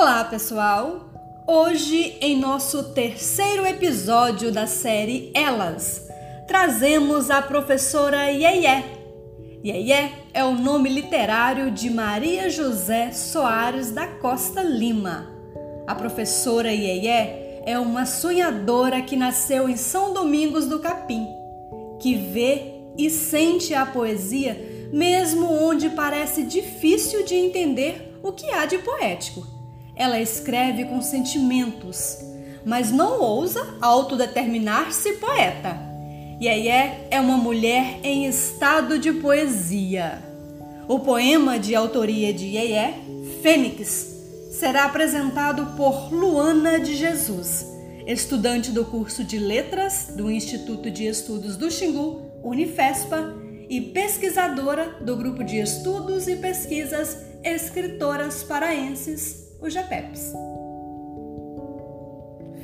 Olá, pessoal! Hoje, em nosso terceiro episódio da série Elas, trazemos a professora Yeye. Yeye é o nome literário de Maria José Soares da Costa Lima. A professora Yeye é uma sonhadora que nasceu em São Domingos do Capim, que vê e sente a poesia mesmo onde parece difícil de entender o que há de poético. Ela escreve com sentimentos, mas não ousa autodeterminar-se poeta. Yeye é uma mulher em estado de poesia. O poema de autoria de Yeye, Fênix, será apresentado por Luana de Jesus, estudante do curso de Letras do Instituto de Estudos do Xingu, Unifespa, e pesquisadora do grupo de estudos e pesquisas Escritoras Paraenses o JAPEPS.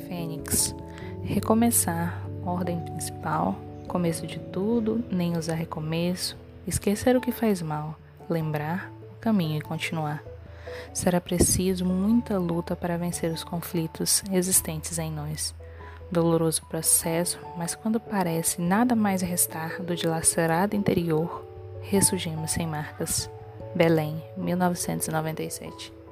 Fênix. Recomeçar, ordem principal, começo de tudo, nem usar recomeço, esquecer o que faz mal, lembrar o caminho e continuar. Será preciso muita luta para vencer os conflitos existentes em nós. Doloroso processo, mas quando parece nada mais restar do dilacerado interior, ressurgimos sem marcas. Belém, 1997